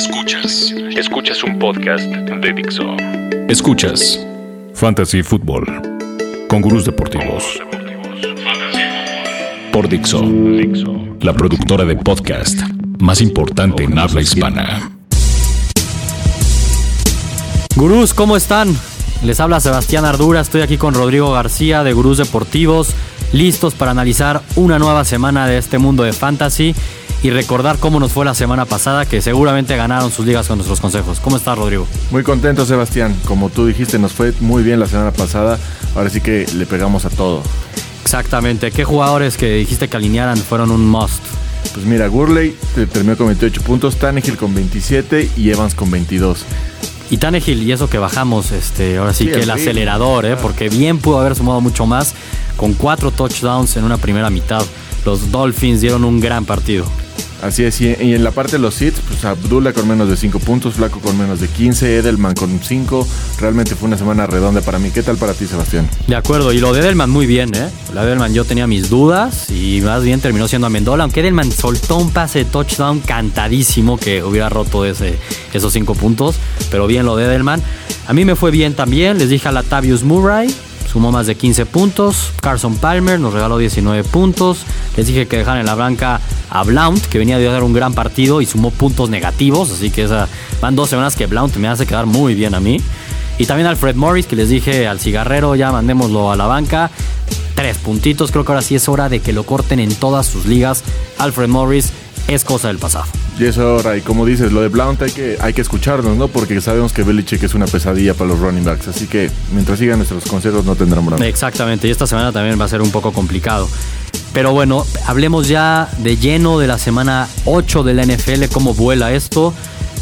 Escuchas. Escuchas un podcast de Dixo. Escuchas Fantasy Football con gurús deportivos. Por Dixo, la productora de podcast más importante en habla hispana. Gurús, ¿cómo están? Les habla Sebastián Ardura, estoy aquí con Rodrigo García de Gurús Deportivos, listos para analizar una nueva semana de este mundo de fantasy y recordar cómo nos fue la semana pasada, que seguramente ganaron sus ligas con nuestros consejos. ¿Cómo estás, Rodrigo? Muy contento, Sebastián. Como tú dijiste, nos fue muy bien la semana pasada. Ahora sí que le pegamos a todo. Exactamente. ¿Qué jugadores que dijiste que alinearan fueron un must? Pues mira, Gurley terminó con 28 puntos, Tannehill con 27 y Evans con 22. Y Tannehill, y eso que bajamos, este, ahora sí, que el, acelerador, ¿eh? porque bien pudo haber sumado mucho más con cuatro touchdowns en una primera mitad. Los Dolphins dieron un gran partido. Así es, y en la parte de los hits, pues Abdullah con menos de 5 puntos, Flaco con menos de 15, Edelman con 5. Realmente fue una semana redonda para mí. ¿Qué tal para ti, Sebastián? De acuerdo, y lo de Edelman muy bien, ¿eh? La de Edelman yo tenía mis dudas y más bien terminó siendo Amendola, aunque Edelman soltó un pase de touchdown cantadísimo que hubiera roto ese, esos 5 puntos, pero bien lo de Edelman. A mí me fue bien también, les dije a Latavius Murray, sumó más de 15 puntos. Carson Palmer nos regaló 19 puntos. Les dije que dejaran en la blanca a Blount, que venía de dar un gran partido y sumó puntos negativos. Así que esa, van dos semanas que Blount me hace quedar muy bien a mí. Y también Alfred Morris, que les dije al cigarrero, ya mandémoslo a la banca. Tres puntitos, creo que ahora sí es hora de que lo corten en todas sus ligas. Alfred Morris es cosa del pasado. Y eso ahora, y como dices, lo de Blount hay que, hay que escucharnos, ¿no? Porque sabemos que Belichick es una pesadilla para los running backs. Así que mientras sigan nuestros consejos no tendrán problema. Exactamente, y esta semana también va a ser un poco complicado. Pero bueno, hablemos ya de lleno de la semana 8 de la NFL, cómo vuela esto.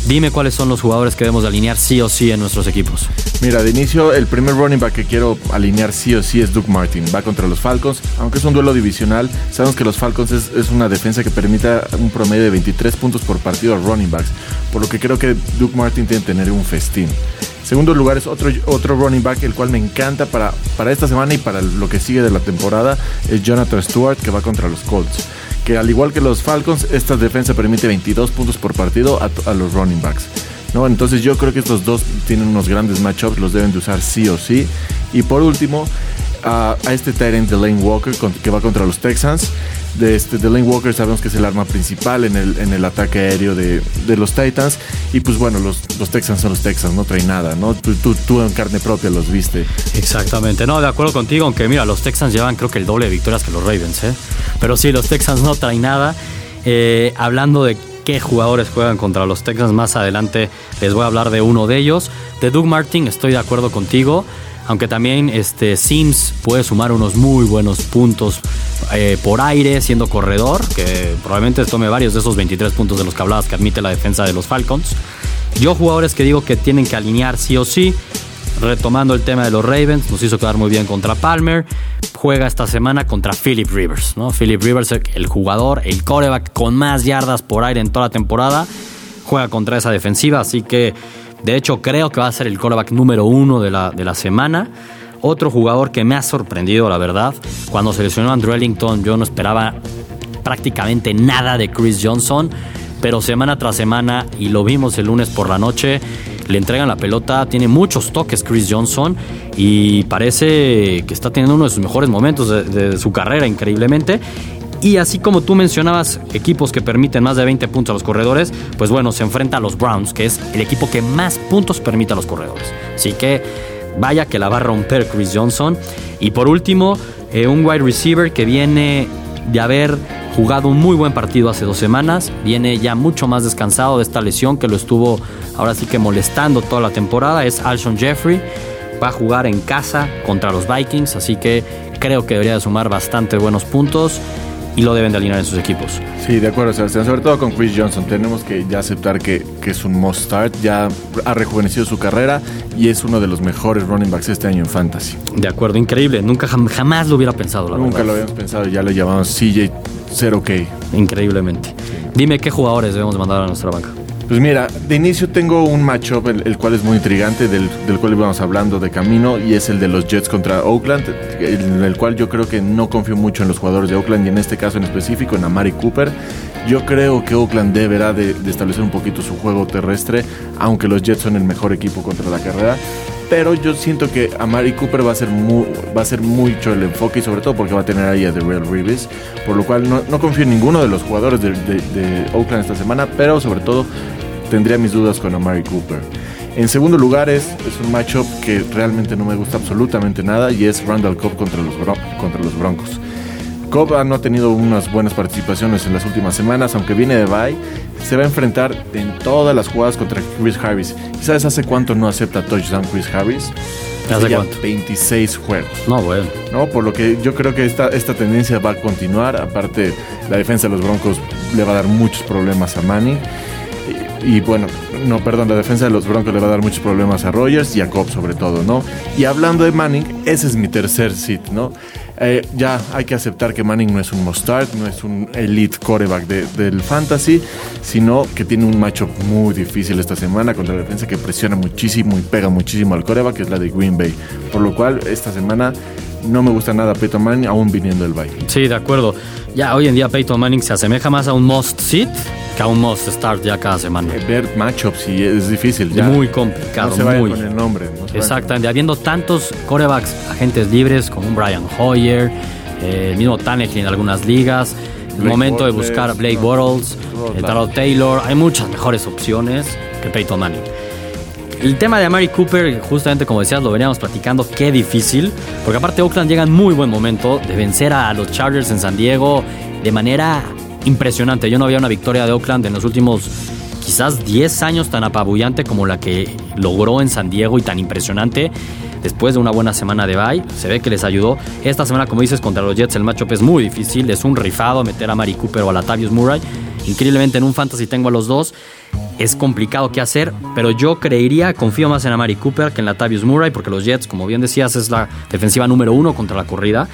Dime cuáles son los jugadores que debemos alinear sí o sí en nuestros equipos. Mira, de inicio, el primer running back que quiero alinear sí o sí es Duke Martin. Va contra los Falcons. Aunque es un duelo divisional, sabemos que los Falcons es, una defensa que permita un promedio de 23 puntos por partido a running backs. Por lo que creo que Duke Martin tiene que tener un festín. Segundo lugar es otro, otro running back, el cual me encanta para, para esta semana y para lo que sigue de la temporada, es Jonathan Stewart, que va contra los Colts que al igual que los Falcons, esta defensa permite 22 puntos por partido a, los running backs. ¿No? Entonces yo creo que estos dos tienen unos grandes matchups, los deben de usar sí o sí. Y por último, a, este Tyrant Lane Walker que va contra los Texans. De este Lane Walker sabemos que es el arma principal en el, en el ataque aéreo de, los Titans. Y pues bueno, los, los, Texans son los Texans, no traen nada, ¿no? Tú, tú, en carne propia los viste. Exactamente, no, de acuerdo contigo, aunque mira, los Texans llevan creo que el doble de victorias que los Ravens, ¿eh? Pero sí, los Texans no traen nada. Eh, hablando de qué jugadores juegan contra los Texans más adelante, les voy a hablar de uno de ellos. De Doug Martin, estoy de acuerdo contigo aunque también este Sims puede sumar unos muy buenos puntos eh, por aire siendo corredor, que probablemente tome varios de esos 23 puntos de los que hablabas que admite la defensa de los Falcons. Yo jugadores que digo que tienen que alinear sí o sí, retomando el tema de los Ravens, nos hizo quedar muy bien contra Palmer, juega esta semana contra Philip Rivers, ¿no? Philip Rivers, el jugador, el coreback con más yardas por aire en toda la temporada, juega contra esa defensiva, así que de hecho, creo que va a ser el quarterback número uno de la, de la semana. Otro jugador que me ha sorprendido, la verdad, cuando seleccionó a Andrew Ellington, yo no esperaba prácticamente nada de Chris Johnson, pero semana tras semana, y lo vimos el lunes por la noche, le entregan la pelota, tiene muchos toques Chris Johnson y parece que está teniendo uno de sus mejores momentos de su carrera increíblemente. Y así como tú mencionabas equipos que permiten más de 20 puntos a los corredores, pues bueno, se enfrenta a los Browns, que es el equipo que más puntos permite a los corredores. Así que vaya que la va a romper Chris Johnson. Y por último, eh, un wide receiver que viene de haber jugado un muy buen partido hace dos semanas, viene ya mucho más descansado de esta lesión que lo estuvo ahora sí que molestando toda la temporada, es Alshon Jeffrey. Va a jugar en casa contra los Vikings, así que creo que debería de sumar bastante buenos puntos y lo deben de alinear en sus equipos. Sí, de acuerdo, Sebastián. Sobre todo con Chris Johnson. Tenemos que ya aceptar que, que es un must start. Ya ha rejuvenecido su carrera y es uno de los mejores running backs este año en Fantasy. De acuerdo, increíble. Nunca jamás lo hubiera pensado, la Nunca lo habíamos pensado. Ya lo llamamos CJ 0K. Increíblemente. Dime qué jugadores debemos mandar a nuestra banca. Pues mira, de inicio tengo un matchup el, cual es muy intrigante, del, cual íbamos hablando de camino, y es el de los Jets contra Oakland, en el cual yo creo que no confío mucho en los jugadores de Oakland, y en este caso en específico en Amari Cooper, Yo creo que Oakland deberá de, de establecer un poquito su juego terrestre, aunque los Jets son el mejor equipo contra la carrera pero yo siento que a Mari Cooper va a ser muy, va a ser mucho el enfoque y sobre todo porque va a tener ahí a Real Reeves, por lo cual no, no, confío en ninguno de los jugadores de, Oakland esta semana, pero sobre todo tendría mis dudas con Amari Cooper. En segundo lugar es, es un matchup que realmente no me gusta absolutamente nada y es Randall Cobb contra los, contra los Broncos. Cobb no ha tenido unas buenas participaciones en las últimas semanas, aunque viene de bye, se va a enfrentar en todas las jugadas contra Chris Harris. ¿Y sabes hace cuánto no acepta touchdown Chris Harris? ¿Hace cuánto? 26 juegos. No, bueno. No, por lo que yo creo que esta, esta tendencia va a continuar. Aparte, la defensa de los Broncos le va a dar muchos problemas a Manning. Y, bueno, no, perdón, la defensa de los Broncos le va a dar muchos problemas a Rogers y a Cobb sobre todo, ¿no? Y hablando de Manning, ese es mi tercer sit, ¿no? Eh, ya hay que aceptar que Manning no es un must-start, no es un elite coreback de, del fantasy, sino que tiene un matchup muy difícil esta semana contra la defensa que presiona muchísimo y pega muchísimo al coreback, que es la de Green Bay. Por lo cual, esta semana no me gusta nada Peyton Manning, aún viniendo del Bay. Sí, de acuerdo. Ya hoy en día Peyton Manning se asemeja más a un must-sit que a un must-start ya cada semana. Ver matchups y es difícil. Ya. Muy complicado. No se muy. con el nombre. No Exactamente. Habiendo tantos corebacks, agentes libres como un Brian Hoyer, eh, el mismo Tannehill en algunas ligas. El Blake momento de buscar a Blake no, eh. Taro Taylor. Hay muchas mejores opciones que Peyton Manning. El tema de Amari Cooper, justamente como decías, lo veníamos platicando, qué difícil, porque aparte Oakland llega en muy buen momento de vencer a los Chargers en San Diego de manera impresionante. Yo no había una victoria de Oakland en los últimos quizás 10 años tan apabullante como la que logró en San Diego y tan impresionante después de una buena semana de bye. Se ve que les ayudó. Esta semana, como dices, contra los Jets el matchup es muy difícil. Es un rifado meter a Mari Cooper o a Latavius Murray. Increíblemente en un fantasy tengo a los dos. Es complicado qué hacer, pero yo creería, confío más en Amari Cooper que en Latavius Murray, porque los Jets, como bien decías, es la defensiva número uno contra la corrida.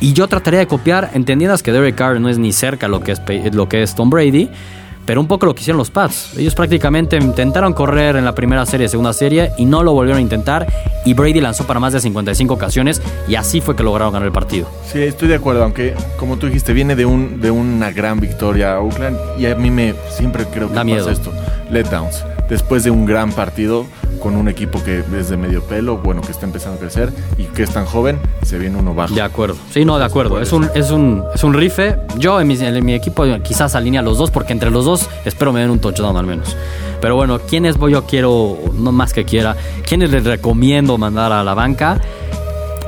Y yo trataría de copiar, entendidas que Derek Carr no es ni cerca lo que es, lo que es Tom Brady, pero un poco lo que hicieron los Pats. Ellos prácticamente intentaron correr en la primera serie, segunda serie, y no lo volvieron a intentar. Y Brady lanzó para más de 55 ocasiones, y así fue que lograron ganar el partido. Sí, estoy de acuerdo, aunque como tú dijiste, viene de, un, de una gran victoria a Oakland, y a mí me siempre creo que Da pasa miedo. esto. Letdowns. Después de un gran partido con un equipo que es de medio pelo, bueno, que está empezando a crecer y que es tan joven, se viene uno bajo. De acuerdo. Sí, no, de acuerdo. Es un, es un, es un rife. Yo en mi, equipo quizás alinea los dos, porque entre los dos espero me den un touchdown al menos. Pero bueno, ¿quiénes voy yo quiero, no más que quiera, quiénes les recomiendo mandar a la banca?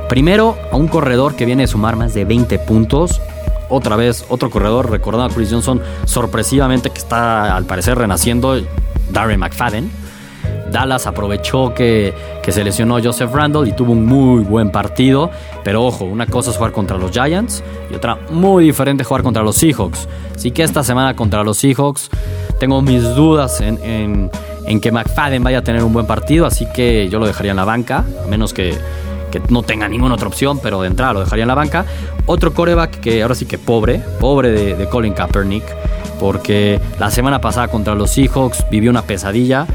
Primero, a un corredor que viene a sumar más de 20 puntos. Otra vez, otro corredor, recordando a Chris Johnson, sorpresivamente que está al parecer renaciendo, Darren McFadden. Dallas aprovechó que, se lesionó Joseph Randall y tuvo un muy buen partido. Pero ojo, una cosa es jugar contra los Giants y otra muy diferente jugar contra los Seahawks. Así que esta semana contra los Seahawks tengo mis dudas en, que McFadden vaya a tener un buen partido. Así que yo lo dejaría en la banca, a menos que, que no tenga ninguna otra opción, pero de entrada lo dejaría en la banca. Otro coreback que ahora sí que pobre, pobre de, de Colin Kaepernick, porque la semana pasada contra los Seahawks vivió una pesadilla.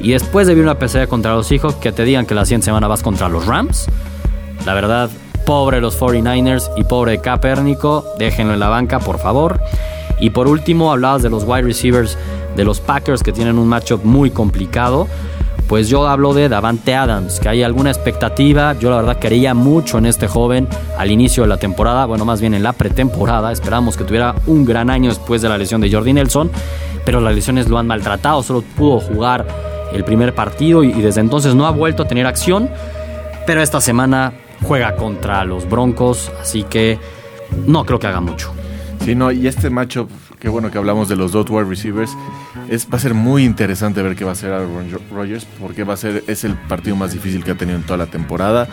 Y después de vivir una pesadilla contra los Seahawks, que te digan que la siguiente semana vas contra los Rams. La verdad, pobre los 49ers y pobre Capernico, déjenlo en la banca, por favor. Y por último, hablabas de los wide receivers de los Packers que tienen un matchup muy complicado. Pues yo hablo de Davante Adams, que hay alguna expectativa. Yo la verdad quería mucho en este joven al inicio de la temporada, bueno, más bien en la pretemporada. Esperamos que tuviera un gran año después de la lesión de Jordi Nelson, pero las lesiones lo han maltratado, solo pudo jugar el primer partido y, y desde entonces no ha vuelto a tener acción. Pero esta semana juega contra los Broncos, así que no creo que haga mucho. Sí, no, y este matchup, qué bueno que hablamos de los dos wide receivers, es, va a ser muy interesante ver qué va a hacer Aaron Rodgers, porque va a ser, es el partido más difícil que ha tenido en toda la temporada.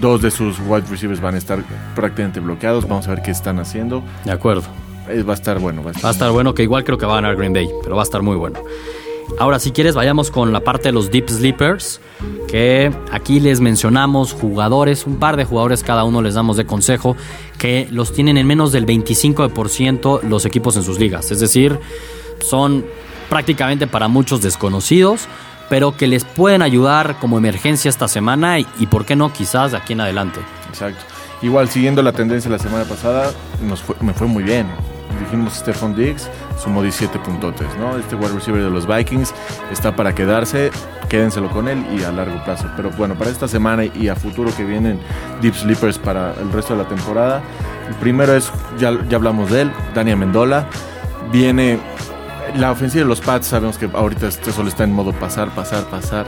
Dos de sus wide receivers van a estar prácticamente bloqueados, vamos a ver qué están haciendo. De acuerdo. Eh, va a estar bueno. Va a estar, Va a estar bueno, que igual creo que va a ganar Green Bay, pero va a estar muy bueno. Ahora, si quieres, vayamos con la parte de los Deep Sleepers, que aquí les mencionamos jugadores, un par de jugadores cada uno les damos de consejo, que los tienen en menos del 25% los equipos en sus ligas. Es decir, son prácticamente para muchos desconocidos, pero que les pueden ayudar como emergencia esta semana y, por qué no, quizás de aquí en adelante. Exacto. Igual, siguiendo la tendencia de la semana pasada, nos me fue muy bien. Dijimos Stephon Diggs, sumó 17 puntotes, ¿no? Este wide receiver de los Vikings está para quedarse, quédenselo con él y a largo plazo. Pero bueno, para esta semana y a futuro que vienen Deep Sleepers para el resto de la temporada, el primero es, ya, ya hablamos de él, Daniel Mendola. Viene la ofensiva de los Pats, sabemos que ahorita este solo está en modo pasar, pasar, pasar.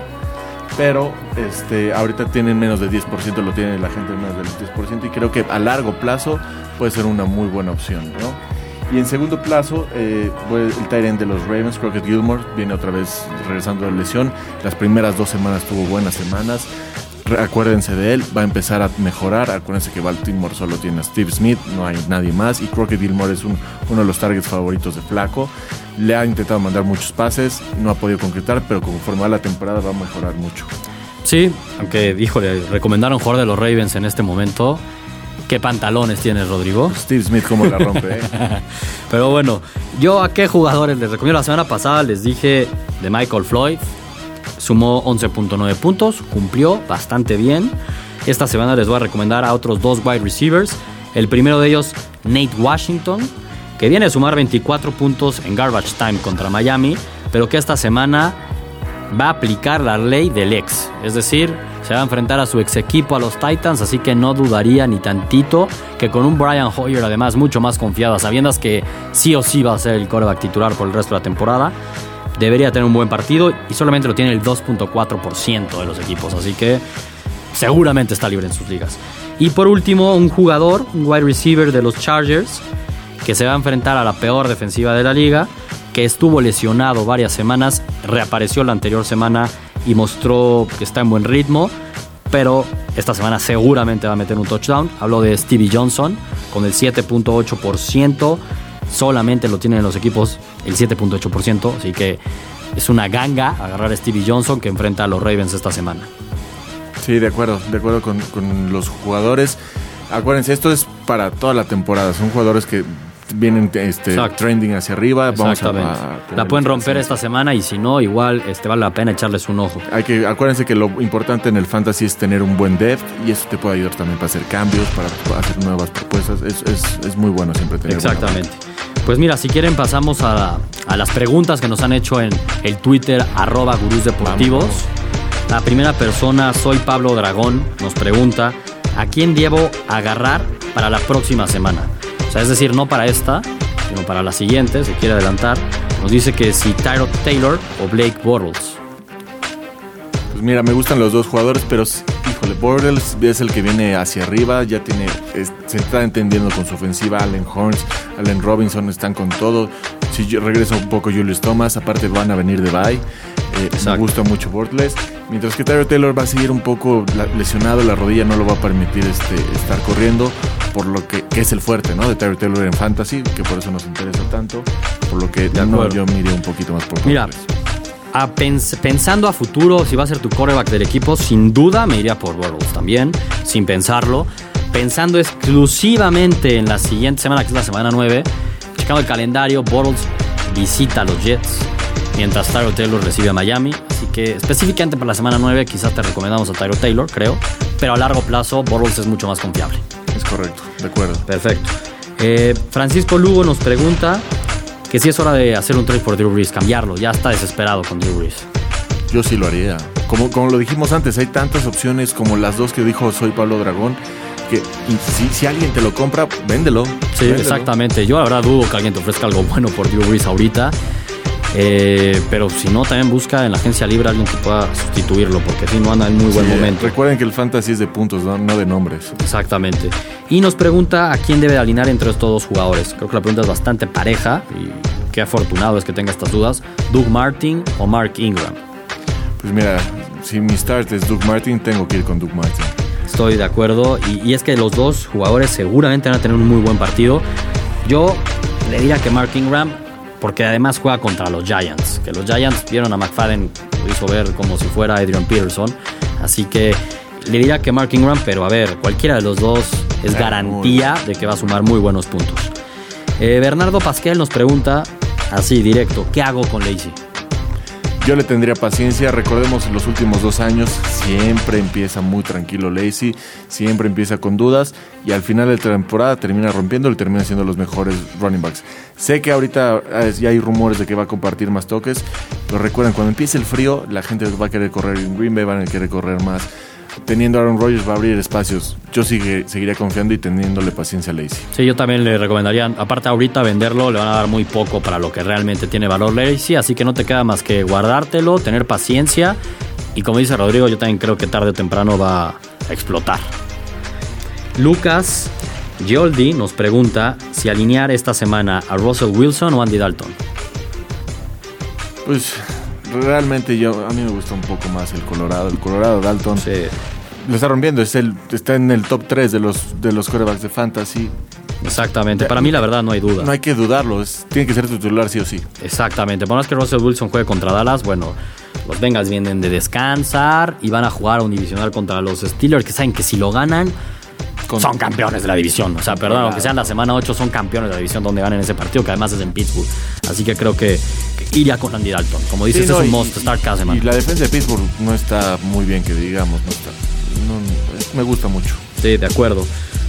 Pero este, ahorita tienen menos del 10%, lo tiene la gente menos del 10%, y creo que a largo plazo puede ser una muy buena opción, ¿no? Y en segundo plazo, eh, el Tyrant de los Ravens, Crockett Gilmore, viene otra vez regresando de lesión. Las primeras dos semanas tuvo buenas semanas. Acuérdense de él, va a empezar a mejorar. Acuérdense que Baltimore solo tiene a Steve Smith, no hay nadie más. Y Crockett Gilmore es uno de los targets favoritos de Flaco. Le ha intentado mandar muchos pases, no ha podido concretar, pero conforme va la temporada va a mejorar mucho. Sí, aunque, híjole, recomendaron jugar de los Ravens en este momento. ¿Qué pantalones tiene Rodrigo? Steve Smith cómo la rompe. ¿eh? Pero bueno, yo a qué jugadores les recomiendo. La semana pasada les dije de Michael Floyd. Sumó 11.9 puntos, cumplió bastante bien. Esta semana les voy a recomendar a otros dos wide receivers. El primero de ellos, Nate Washington, que viene a sumar 24 puntos en garbage time contra Miami, pero que esta semana va a aplicar la ley del ex. Es decir, se va a enfrentar a su ex equipo, a los Titans, así que no dudaría ni tantito que con un Brian Hoyer además mucho más confiado, sabiendo que sí o sí va a ser el coreback titular por el resto de la temporada, debería tener un buen partido y solamente lo tiene el 2.4% de los equipos, así que seguramente está libre en sus ligas. Y por último, un jugador, un wide receiver de los Chargers, que se va a enfrentar a la peor defensiva de la liga, que estuvo lesionado varias semanas, reapareció la anterior semana y mostró que está en buen ritmo, pero esta semana seguramente va a meter un touchdown. Hablo de Stevie Johnson con el 7.8%, solamente lo tienen los equipos el 7.8%, así que es una ganga agarrar a Stevie Johnson que enfrenta a los Ravens esta semana. Sí, de acuerdo, de acuerdo con, con los jugadores. Acuérdense, esto es para toda la temporada. Son jugadores que vienen este, trending hacia arriba. Vamos a, la pueden romper esta semana y si no, igual este, vale la pena echarles un ojo. Hay que, acuérdense que lo importante en el fantasy es tener un buen depth y eso te puede ayudar también para hacer cambios, para hacer nuevas propuestas. Es, es, es muy bueno siempre tener Exactamente. Pues mira, si quieren pasamos a, a, las preguntas que nos han hecho en el Twitter arroba gurús deportivos. La primera persona, soy Pablo Dragón, nos pregunta, ¿a quién debo agarrar para la próxima semana? O sea, es decir, no para esta, sino para la siguiente, se quiere adelantar. Nos dice que si Tyrod Taylor o Blake Bortles. Pues mira, me gustan los dos jugadores, pero híjole, Bortles es el que viene hacia arriba, ya tiene, se está entendiendo con su ofensiva. Allen Horns, Allen Robinson están con todo. Si yo regreso un poco Julius Thomas, aparte van a venir de bye. Eh, me gusta mucho Bortles. Mientras que Tyrod Taylor va a seguir un poco lesionado, la rodilla no lo va a permitir este, estar corriendo por lo que, es el fuerte, ¿no? De Terry Taylor en Fantasy, que por eso nos interesa tanto, por lo que no, yo miré un poquito más por Mira, pensando a futuro, si va a ser tu coreback del equipo, sin duda me iría por Bortles también, sin pensarlo. Pensando exclusivamente en la siguiente semana, que es la semana 9, checando el calendario, Bortles visita a los Jets, mientras Tyro Taylor recibe a Miami. Así que específicamente para la semana 9 quizás te recomendamos a Tyro Taylor, creo. Pero a largo plazo, Bortles es mucho más confiable. Es correcto, de acuerdo. Perfecto. Eh, Francisco Lugo nos pregunta que si es hora de hacer un trade por Drew Brees, cambiarlo. Ya está desesperado con Drew Brees. Yo sí lo haría. Como, como lo dijimos antes, hay tantas opciones como las dos que dijo Soy Pablo Dragón. Que si, si alguien te lo compra, véndelo. Sí, exactamente. Yo la verdad dudo que alguien te ofrezca algo bueno por Drew Brees ahorita. Eh, pero si no, también busca en la agencia libre alguien que pueda sustituirlo, porque si no anda en muy buen momento. Recuerden que el fantasy es de puntos, no, de nombres. Exactamente. Y nos pregunta a quién debe alinear entre estos dos jugadores. Creo que la pregunta es bastante pareja y qué afortunado es que tenga estas dudas. Doug Martin o Mark Ingram. Pues mira, si mi start es Doug Martin, tengo que ir con Doug Martin. Estoy de acuerdo. Y, y es que los dos jugadores seguramente van a tener un muy buen partido. Yo le diría que Mark Ingram porque además juega contra los Giants, que los Giants vieron a McFadden, lo hizo ver como si fuera Adrian Peterson, así que le diría que Mark Ingram, pero a ver, cualquiera de los dos es garantía de que va a sumar muy buenos puntos. Eh, Bernardo Pasquel nos pregunta, así directo, ¿qué hago con Lazy? Yo le tendría paciencia. Recordemos los últimos dos años, siempre empieza muy tranquilo Lacey, siempre empieza con dudas y al final de la temporada termina rompiendo y termina siendo los mejores running backs. Sé que ahorita eh, ya hay rumores de que va a compartir más toques, pero recuerden, cuando empiece el frío, la gente va a querer correr en Green Bay, van a querer correr más teniendo a Aaron Rodgers va a abrir espacios. Yo sigue, seguiría confiando y teniéndole paciencia a Lacey. Sí, yo también le recomendaría, aparte ahorita venderlo, le van a dar muy poco para lo que realmente tiene valor Lacey, así que no te queda más que guardártelo, tener paciencia y como dice Rodrigo, yo también creo que tarde o temprano va a explotar. Lucas Gioldi nos pregunta si alinear esta semana a Russell Wilson o Andy Dalton. Pues realmente yo a mí me gusta un poco más el Colorado. El Colorado Dalton Sí. lo está rompiendo. Es el, está en el top 3 de los, de los quarterbacks de fantasy. Exactamente, para mí la verdad no hay duda. No hay que dudarlo. es- tiene que ser titular sí o sí. Exactamente, por más que Russell Wilson juegue contra Dallas, bueno, los Bengals vienen de descansar y van a jugar un divisional contra los Steelers, que saben que si lo ganan, Con- son campeones de la división. O sea, perdón, aunque sean la semana 8, son campeones de la división donde ganen ese partido, que además es en Pittsburgh. Así que creo que, que iría con Andy Dalton. Como dices, Sí, no, es un must start cada semana. Y la defensa de Pittsburgh no está muy bien, que digamos. No está, no, me gusta mucho. Sí, de acuerdo.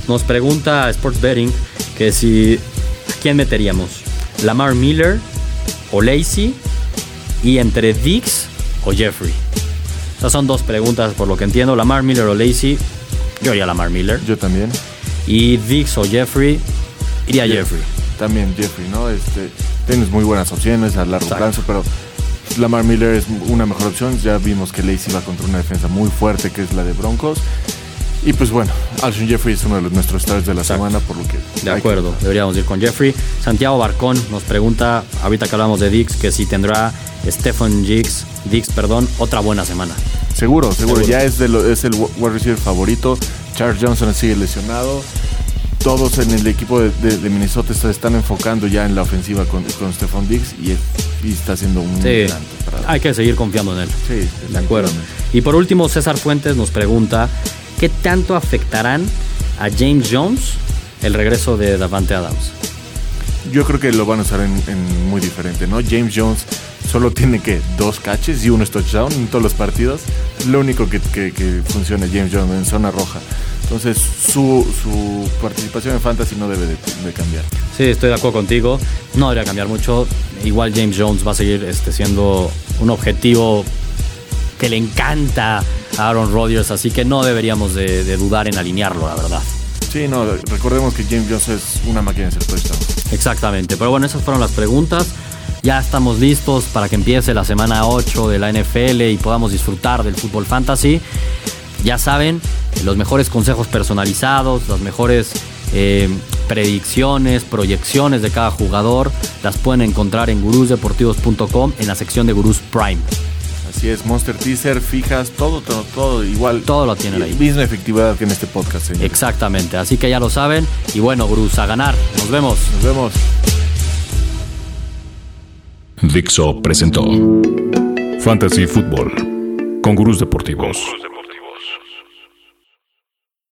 Nos pregunta Sports Betting que si ¿a quién meteríamos? Lamar Miller o Lacey y entre Dix o Jeffrey. Esas son dos preguntas por lo que entiendo. Lamar Miller o Lacey. Yo iría Lamar Miller. Yo también. Y Dix o Jeffrey. Iría Jeffrey. También Jeffrey, ¿no? Este, tienes muy buenas opciones a largo Exacto. plazo, pero Lamar Miller es una mejor opción. Ya vimos que Lacey va contra una defensa muy fuerte que es la de Broncos. Y pues bueno, Alshon Jeffrey es uno de los, nuestros stars de la Exacto. semana, por lo que... De acuerdo, deberíamos ir con Jeffrey. Santiago Barcón nos pregunta, ahorita que hablamos de Dix, que si tendrá Stephen Dix, Dix, perdón, otra buena semana. Seguro, seguro, Seguro. Ya es, de lo- es el wide receiver favorito. Charles Johnson sigue lesionado. Todos en el equipo de, de- de Minnesota se están enfocando ya en la ofensiva con, con Stephon Diggs y, y está haciendo un Sí, gran temporada. hay que seguir confiando en él. Sí, De acuerdo. Y por último, César Fuentes nos pregunta, ¿qué tanto afectarán a James Jones el regreso de Davante Adams? Yo creo que lo van a usar en, en muy diferente, ¿no? James Jones solo tiene que dos catches y uno es touchdown en todos los partidos. Lo único que, que- que funciona es James Jones en zona roja. Entonces su, su participación en Fantasy no debe de, de cambiar. Sí, estoy de acuerdo contigo. No debería cambiar mucho. Igual James Jones va a seguir este, siendo un objetivo que le encanta a Aaron Rodgers, así que no deberíamos de, de dudar en alinearlo, la verdad. Sí, no, recordemos que James Jones es una máquina de hacer touchdowns. Exactamente. Pero bueno, esas fueron las preguntas. Ya estamos listos para que empiece la semana 8 de la NFL y podamos disfrutar del fútbol fantasy. Ya saben, los mejores consejos personalizados, las mejores eh, predicciones, proyecciones de cada jugador, las pueden encontrar en gurusdeportivos.com en la sección de Gurús Prime. Así es, Monster Teaser, fijas, todo, todo, todo igual. Todo lo tienen ahí. Misma efectividad que en este podcast, señor. Exactamente, así que ya lo saben. Y bueno, Gurús, a ganar. Nos vemos. Nos vemos. Dixo presentó Fantasy Football con gurús deportivos.